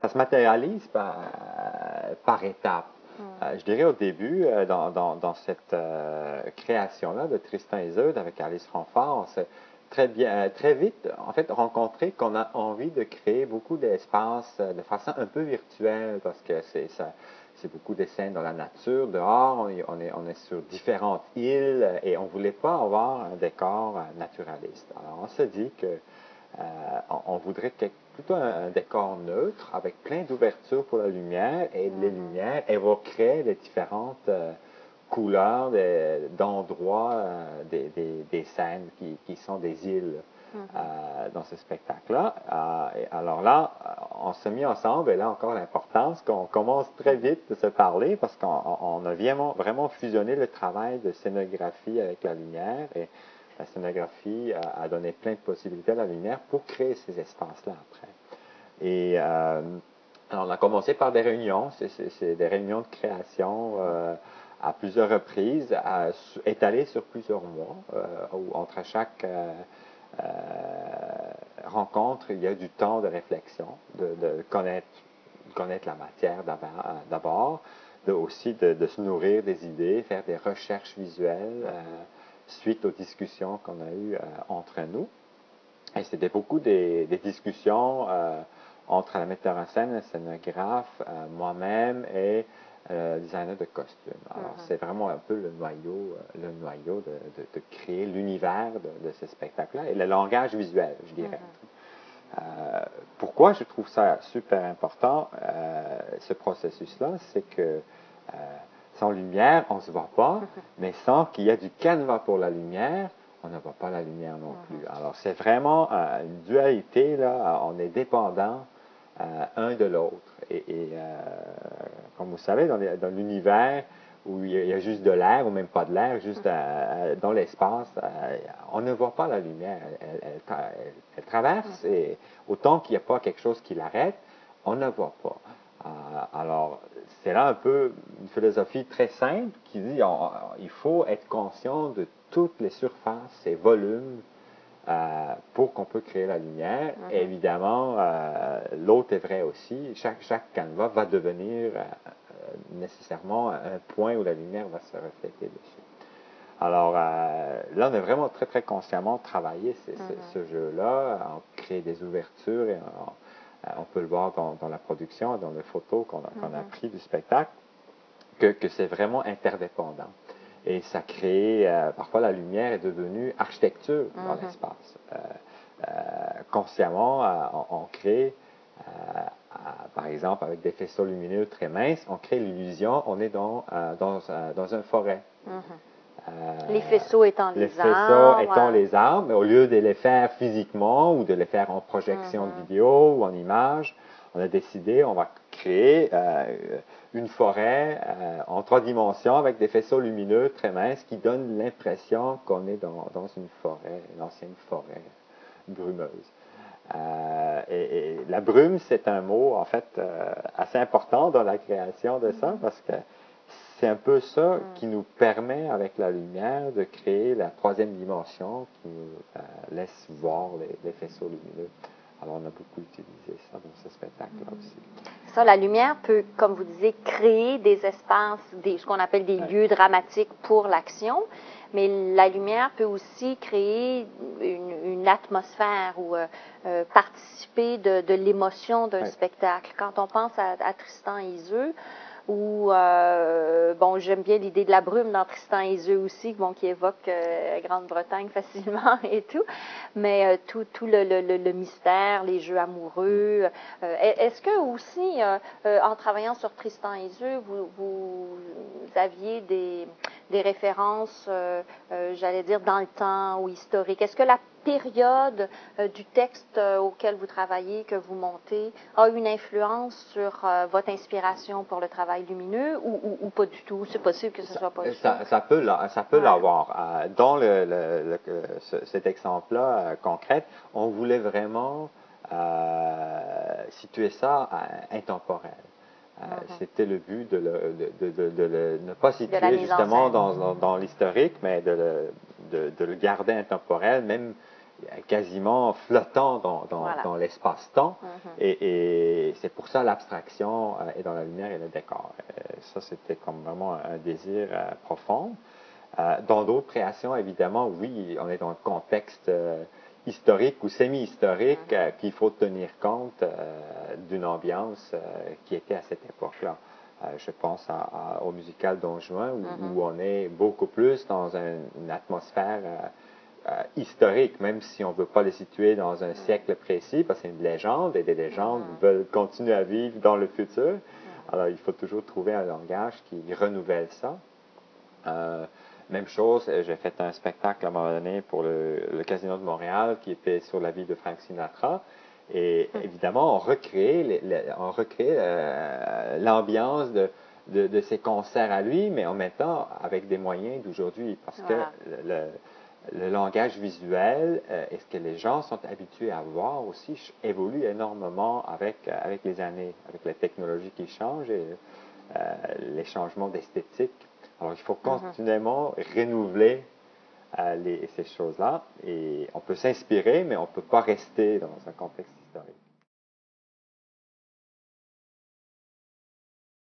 Ça se matérialise par, par étapes. je dirais au début, dans, dans, dans, cette création-là de Tristan et Isolde avec Alice Franfort, très bien, euh, très vite, en fait, rencontré qu'on a envie de créer beaucoup d'espaces euh, de façon un peu virtuelle parce que c'est ça. C'est beaucoup de scènes dans la nature, dehors, on est, on est, sur différentes îles et on ne voulait pas avoir un décor euh, naturaliste. Alors on se dit que on, voudrait plutôt un, décor neutre avec plein d'ouvertures pour la lumière et les mm-hmm. lumières évoqueraient les différentes couleurs d'endroits euh, des, des, des, scènes qui, qui, sont des îles mm-hmm. euh, dans ce spectacle-là. Euh, alors là, on s'est mis ensemble et là encore l'importance qu'on commence très vite de se parler parce qu'on a vraiment, vraiment fusionné le travail de scénographie avec la lumière et la scénographie a, donné plein de possibilités à la lumière pour créer ces espaces-là après. Et alors on a commencé par des réunions, c'est des réunions de création à plusieurs reprises, à, étalé sur plusieurs mois, euh, où entre chaque euh, euh, rencontre, il y a du temps de réflexion, de, connaître, la matière d'abord, aussi de, se nourrir des idées, faire des recherches visuelles suite aux discussions qu'on a eues entre nous. Et c'était beaucoup des, des discussions entre la metteur en scène, le scénographe, moi-même et euh, designer de costumes. Alors, uh-huh. c'est vraiment un peu le noyau, euh, le noyau de, de, créer l'univers de, de, ce spectacle-là et le langage visuel, je dirais. Euh, pourquoi je trouve ça super important, euh, ce processus-là, c'est que euh, sans lumière, on ne se voit pas, mais sans qu'il y ait du canevas pour la lumière, on ne voit pas la lumière non plus. Alors, c'est vraiment une dualité, là, on est dépendant un de l'autre. Et, euh, comme vous savez, dans, l'univers où il y, a, juste de l'air ou même pas de l'air, juste euh, dans l'espace, euh, on ne voit pas la lumière. Elle, traverse et autant qu'il n'y a pas quelque chose qui l'arrête, on ne voit pas. Alors, c'est là un peu une philosophie très simple qui dit il faut être conscient de toutes les surfaces et volumes euh, pour qu'on peut créer la lumière. Mhm. Et évidemment, euh, l'autre est vrai aussi. Chaque, chaque canevas va devenir euh, nécessairement un point où la lumière va se refléter dessus. Alors là, on a vraiment très, très consciemment travaillé ce, ce, mhm. jeu-là. On crée des ouvertures et on, peut le voir dans, dans, la production, dans les photos qu'on a, a mhm. pris du spectacle, que, que c'est vraiment interdépendant. Et ça crée, euh, parfois la lumière est devenue architecture dans mhm. l'espace. Euh, euh, consciemment, on, crée, par exemple, avec des faisceaux lumineux très minces, on crée l'illusion, on est dans, dans, dans une forêt. Mhm. les faisceaux étant les, les arbres. faisceaux étant les arbres, mais au lieu de les faire physiquement ou de les faire en projection de mhm. vidéo ou en image, on a décidé, on va créer une forêt euh, en trois dimensions avec des faisceaux lumineux très minces qui donnent l'impression qu'on est dans, dans, une forêt, une ancienne forêt brumeuse. Euh, et, la brume, c'est un mot en fait euh, assez important dans la création de ça parce que c'est un peu ça mm. qui nous permet avec la lumière de créer la troisième dimension qui nous laisse voir les, les faisceaux lumineux. Alors, on a beaucoup utilisé ça dans ce spectacle-là aussi. Ça, la lumière peut, comme vous disiez, créer des espaces, des, ce qu'on appelle des lieux dramatiques pour l'action, mais la lumière peut aussi créer une, atmosphère ou euh, euh, participer de, de l'émotion d'un spectacle. Quand on pense à, à Tristan et Iseux, ou euh, bon, j'aime bien l'idée de la brume dans Tristan et Iseult aussi, bon, qui évoque euh, Grande-Bretagne facilement et tout, mais euh, tout, tout le, le, le, mystère, les jeux amoureux. Euh, est-ce que aussi, en travaillant sur Tristan et Iseult, vous, vous aviez des, des références, j'allais dire, dans le temps ou historiques? Est-ce que la période euh, du texte euh, auquel vous travaillez, que vous montez, a une influence sur euh, votre inspiration pour le travail lumineux ou, pas du tout? C'est possible que ce soit pas ça, ça, peut, ça peut l'avoir. dans le, cet exemple-là concret, on voulait vraiment situer ça intemporel. Uh-huh. C'était le but de, de, ne pas situer justement dans, dans, dans l'historique, mais de le, de, le garder intemporel, même quasiment flottant dans, dans, l'espace-temps. Mm-hmm. Et, c'est pour ça l'abstraction est dans la lumière et le décor. ça, c'était comme vraiment un désir profond. dans d'autres créations, évidemment, oui, on est dans le contexte historique ou semi-historique, mm-hmm. qu'il faut tenir compte d'une ambiance qui était à cette époque-là. Euh, je pense au musical Don Juan, mm-hmm. où, on est beaucoup plus dans une atmosphère euh, euh, historique, même si on ne veut pas le situer dans un siècle précis, parce que c'est une légende et des légendes veulent continuer à vivre dans le futur. Alors, il faut toujours trouver un langage qui renouvelle ça. Même chose, j'ai fait un spectacle à un moment donné pour le, Casino de Montréal qui était sur la vie de Frank Sinatra. Et évidemment, on recrée, on recrée euh, l'ambiance de, de, ces concerts à lui, mais en même temps avec des moyens d'aujourd'hui, parce que le, le, langage visuel euh, et ce que les gens sont habitués à voir aussi évolue énormément avec, avec les années, avec les technologies qui changent et euh, les changements d'esthétique. Alors, il faut mm-hmm. continuellement renouveler ces choses-là. Et on peut s'inspirer, mais on ne peut pas rester dans un contexte historique.